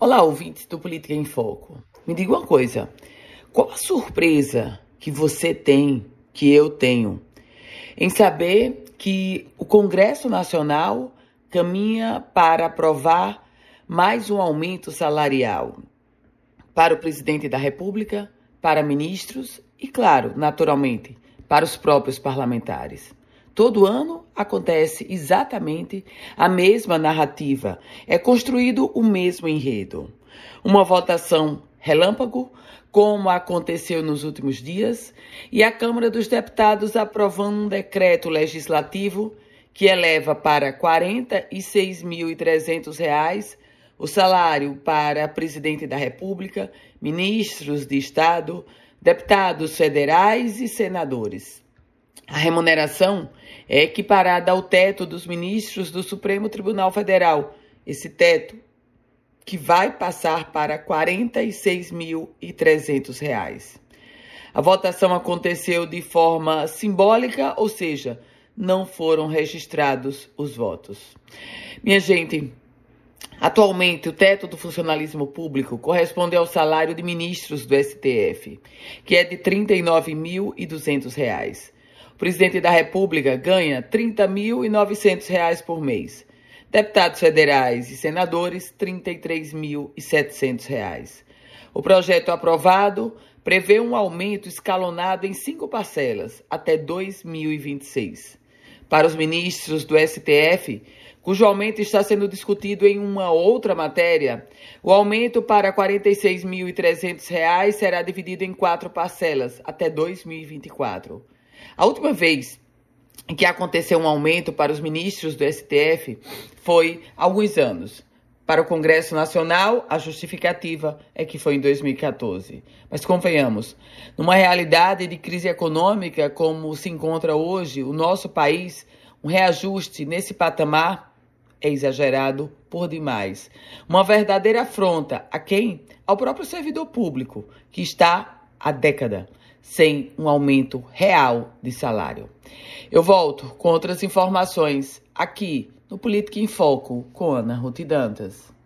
Olá, ouvintes do Política em Foco. Me diga uma coisa: qual a surpresa que você tem, que eu tenho, em saber que o Congresso Nacional caminha para aprovar mais um aumento salarial para o presidente da República, para ministros e, claro, naturalmente, para os próprios parlamentares? Todo ano acontece exatamente a mesma narrativa, é construído o mesmo enredo. Uma votação relâmpago, como aconteceu nos últimos dias, e a Câmara dos Deputados aprovando um decreto legislativo que eleva para R$ 46.300 o salário para presidente da República, ministros de Estado, deputados federais e senadores. A remuneração é equiparada ao teto dos ministros do Supremo Tribunal Federal. Esse teto que vai passar para R$ 46.300. A votação aconteceu de forma simbólica, ou seja, não foram registrados os votos. Minha gente, atualmente o teto do funcionalismo público corresponde ao salário de ministros do STF, que é de R$ 39.200. O presidente da República ganha R$ 30.900 por mês. Deputados federais e senadores, R$ 33.700. O projeto aprovado prevê um aumento escalonado em cinco parcelas até 2026. Para os ministros do STF, cujo aumento está sendo discutido em uma outra matéria, o aumento para R$ 46.300 será dividido em quatro parcelas até 2024. A última vez em que aconteceu um aumento para os ministros do STF foi há alguns anos. Para o Congresso Nacional, a justificativa é que foi em 2014. Mas convenhamos, numa realidade de crise econômica como se encontra hoje o nosso país, um reajuste nesse patamar é exagerado por demais. Uma verdadeira afronta a quem? Ao próprio servidor público, que está há década sem um aumento real de salário. Eu volto com outras informações aqui no Política em Foco com Ana Ruth Dantas.